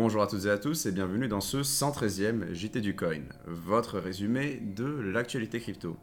Bonjour à toutes et à tous et bienvenue dans ce 113e JT du Coin, votre résumé de l'actualité crypto.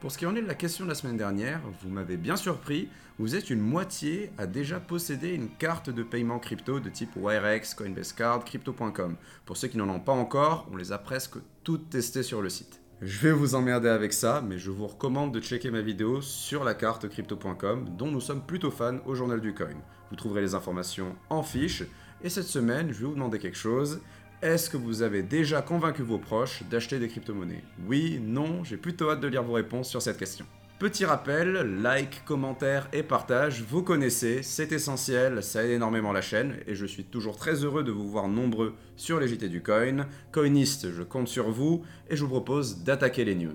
Pour ce qui en est de la question de la semaine dernière, vous m'avez bien surpris, vous êtes une moitié à déjà posséder une carte de paiement crypto de type Wirex, Coinbase Card, Crypto.com. Pour ceux qui n'en ont pas encore, on les a presque toutes testées sur le site. Je vais vous emmerder avec ça, mais je vous recommande de checker ma vidéo sur la carte crypto.com dont nous sommes plutôt fans au journal du coin. Vous trouverez les informations en fiche. Et cette semaine, je vais vous demander quelque chose. Est-ce que vous avez déjà convaincu vos proches d'acheter des crypto-monnaies? Oui, non, j'ai plutôt hâte de lire vos réponses sur cette question. Petit rappel, like, commentaire et partage, vous connaissez, c'est essentiel, ça aide énormément la chaîne et je suis toujours très heureux de vous voir nombreux sur les JT du Coin. Coiniste, je compte sur vous et je vous propose d'attaquer les news.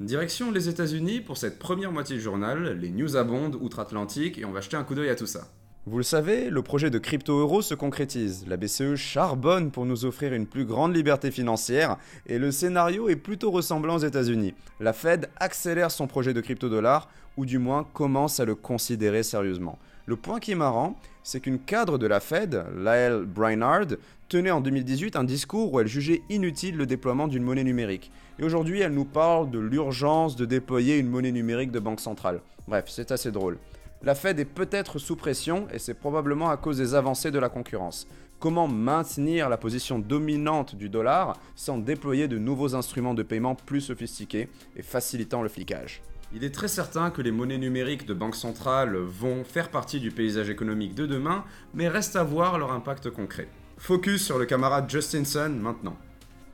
Direction les États-Unis pour cette première moitié du journal, les news abondent outre-Atlantique et on va jeter un coup d'œil à tout ça. Vous le savez, le projet de crypto-euro se concrétise. La BCE charbonne pour nous offrir une plus grande liberté financière et le scénario est plutôt ressemblant aux États-Unis. La Fed accélère son projet de crypto-dollar ou du moins commence à le considérer sérieusement. Le point qui est marrant, c'est qu'une cadre de la Fed, Lael Brainard, tenait en 2018 un discours où elle jugeait inutile le déploiement d'une monnaie numérique. Et aujourd'hui, elle nous parle de l'urgence de déployer une monnaie numérique de banque centrale. Bref, c'est assez drôle. La Fed est peut-être sous pression et c'est probablement à cause des avancées de la concurrence. Comment maintenir la position dominante du dollar sans déployer de nouveaux instruments de paiement plus sophistiqués et facilitant le flicage? Il est très certain que les monnaies numériques de banque centrale vont faire partie du paysage économique de demain, mais reste à voir leur impact concret. Focus sur le camarade Justinson maintenant.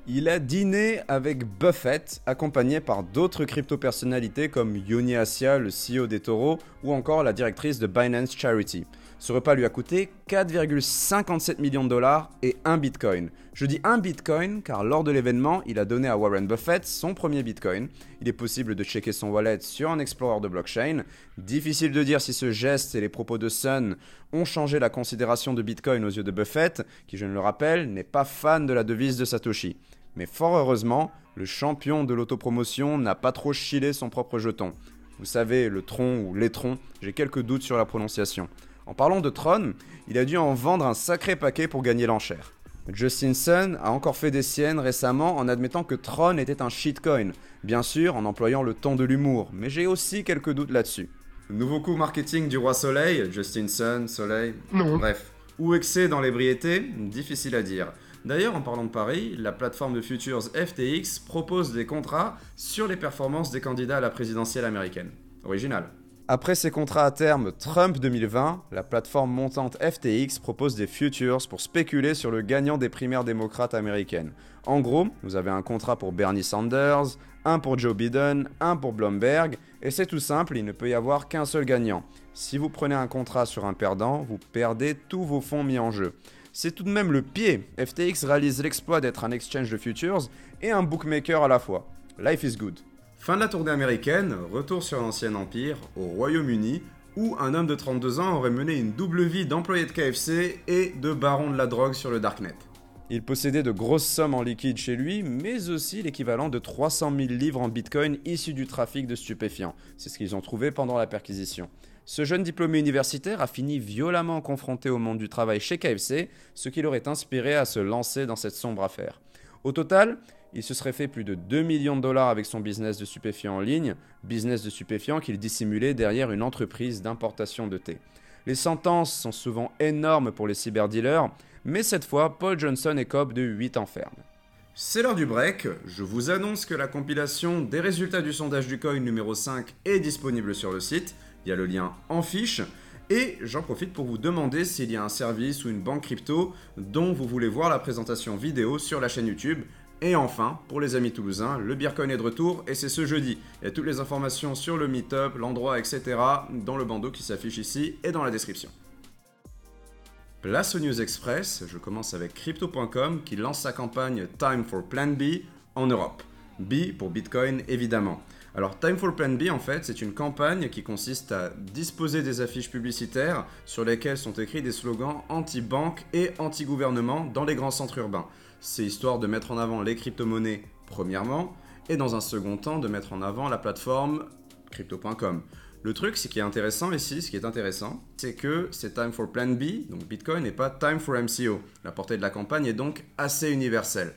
Il a dîné avec Buffett, accompagné par d'autres crypto-personnalités comme Yoni Asia, le CEO des taureaux, ou encore la directrice de Binance Charity. Ce repas lui a coûté 4,57 millions de dollars et un bitcoin. Je dis un bitcoin car lors de l'événement, il a donné à Warren Buffett son premier bitcoin. Il est possible de checker son wallet sur un explorer de blockchain. Difficile de dire si ce geste et les propos de Sun ont changé la considération de bitcoin aux yeux de Buffett, qui je ne le rappelle n'est pas fan de la devise de Satoshi. Mais fort heureusement, le champion de l'autopromotion n'a pas trop chillé son propre jeton. Vous savez, le tronc ou l'étron, j'ai quelques doutes sur la prononciation. En parlant de Tron, il a dû en vendre un sacré paquet pour gagner l'enchère. Justin Sun a encore fait des siennes récemment en admettant que Tron était un shitcoin, bien sûr en employant le ton de l'humour, mais j'ai aussi quelques doutes là-dessus. Nouveau coup marketing du roi Soleil, Justin Sun, Soleil, non. bref. Ou excès dans l'ébriété, difficile à dire. D'ailleurs, en parlant de Paris, la plateforme de futures FTX propose des contrats sur les performances des candidats à la présidentielle américaine. Original. Après ses contrats à terme Trump 2020, la plateforme montante FTX propose des futures pour spéculer sur le gagnant des primaires démocrates américaines. En gros, vous avez un contrat pour Bernie Sanders, un pour Joe Biden, un pour Bloomberg, et c'est tout simple, il ne peut y avoir qu'un seul gagnant. Si vous prenez un contrat sur un perdant, vous perdez tous vos fonds mis en jeu. C'est tout de même le pied. FTX réalise l'exploit d'être un exchange de futures et un bookmaker à la fois. Life is good. Fin de la tournée américaine, retour sur l'ancien empire, au Royaume-Uni, où un homme de 32 ans aurait mené une double vie d'employé de KFC et de baron de la drogue sur le Darknet. Il possédait de grosses sommes en liquide chez lui, mais aussi l'équivalent de 300 000 livres en bitcoin issus du trafic de stupéfiants. C'est ce qu'ils ont trouvé pendant la perquisition. Ce jeune diplômé universitaire a fini violemment confronté au monde du travail chez KFC, ce qui l'aurait inspiré à se lancer dans cette sombre affaire. Au total, il se serait fait plus de 2 millions de dollars avec son business de stupéfiants en ligne, business de stupéfiants qu'il dissimulait derrière une entreprise d'importation de thé. Les sentences sont souvent énormes pour les cyberdealers, mais cette fois, Paul Johnson écope de 8 ans. C'est l'heure du break. Je vous annonce que la compilation des résultats du sondage du coin numéro 5 est disponible sur le site. Il y a le lien en fiche. Et j'en profite pour vous demander s'il y a un service ou une banque crypto dont vous voulez voir la présentation vidéo sur la chaîne YouTube. Et enfin, pour les amis toulousains, le Beercoin est de retour et c'est ce jeudi. Il y a toutes les informations sur le meetup, l'endroit, etc. dans le bandeau qui s'affiche ici et dans la description. Place aux News Express, je commence avec Crypto.com qui lance sa campagne Time for Plan B en Europe. B pour Bitcoin évidemment. Alors Time for Plan B en fait c'est une campagne qui consiste à disposer des affiches publicitaires sur lesquelles sont écrits des slogans anti-banque et anti-gouvernement dans les grands centres urbains c'est histoire de mettre en avant les crypto-monnaies premièrement, et dans un second temps de mettre en avant la plateforme crypto.com. Le truc, ce qui est intéressant ici, ce qui est intéressant, c'est que c'est time for plan B, donc Bitcoin, et pas time for MCO. La portée de la campagne est donc assez universelle.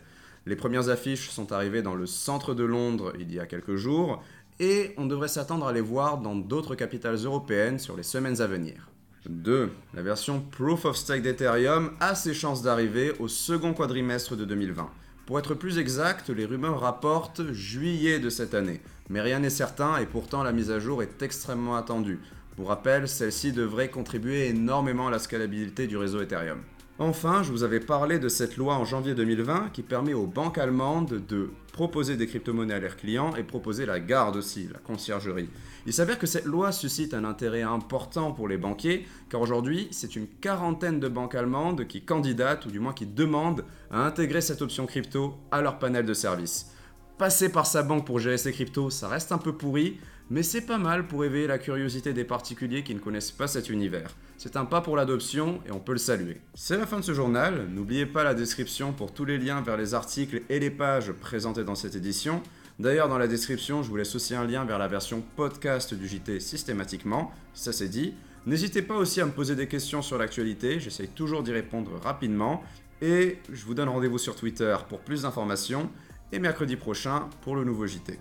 Les premières affiches sont arrivées dans le centre de Londres il y a quelques jours, et on devrait s'attendre à les voir dans d'autres capitales européennes sur les semaines à venir. 2. La version Proof of Stake d'Ethereum a ses chances d'arriver au second quadrimestre de 2020. Pour être plus exact, les rumeurs rapportent juillet de cette année, mais rien n'est certain et pourtant la mise à jour est extrêmement attendue. Pour rappel, celle-ci devrait contribuer énormément à la scalabilité du réseau Ethereum. Enfin, je vous avais parlé de cette loi en janvier 2020 qui permet aux banques allemandes de proposer des crypto-monnaies à leurs clients et proposer la garde aussi, la conciergerie. Il s'avère que cette loi suscite un intérêt important pour les banquiers, car aujourd'hui, c'est une quarantaine de banques allemandes qui candidatent, ou du moins qui demandent, à intégrer cette option crypto à leur panel de services. Passer par sa banque pour gérer ses cryptos, ça reste un peu pourri, mais c'est pas mal pour éveiller la curiosité des particuliers qui ne connaissent pas cet univers. C'est un pas pour l'adoption et on peut le saluer. C'est la fin de ce journal, n'oubliez pas la description pour tous les liens vers les articles et les pages présentés dans cette édition. D'ailleurs, dans la description, je vous laisse aussi un lien vers la version podcast du JT systématiquement, ça c'est dit. N'hésitez pas aussi à me poser des questions sur l'actualité, j'essaye toujours d'y répondre rapidement. Et je vous donne rendez-vous sur Twitter pour plus d'informations et mercredi prochain pour le nouveau JT.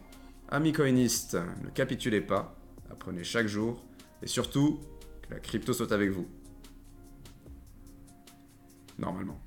Amis coinistes, ne capitulez pas, apprenez chaque jour et surtout que la crypto soit avec vous. Normalement.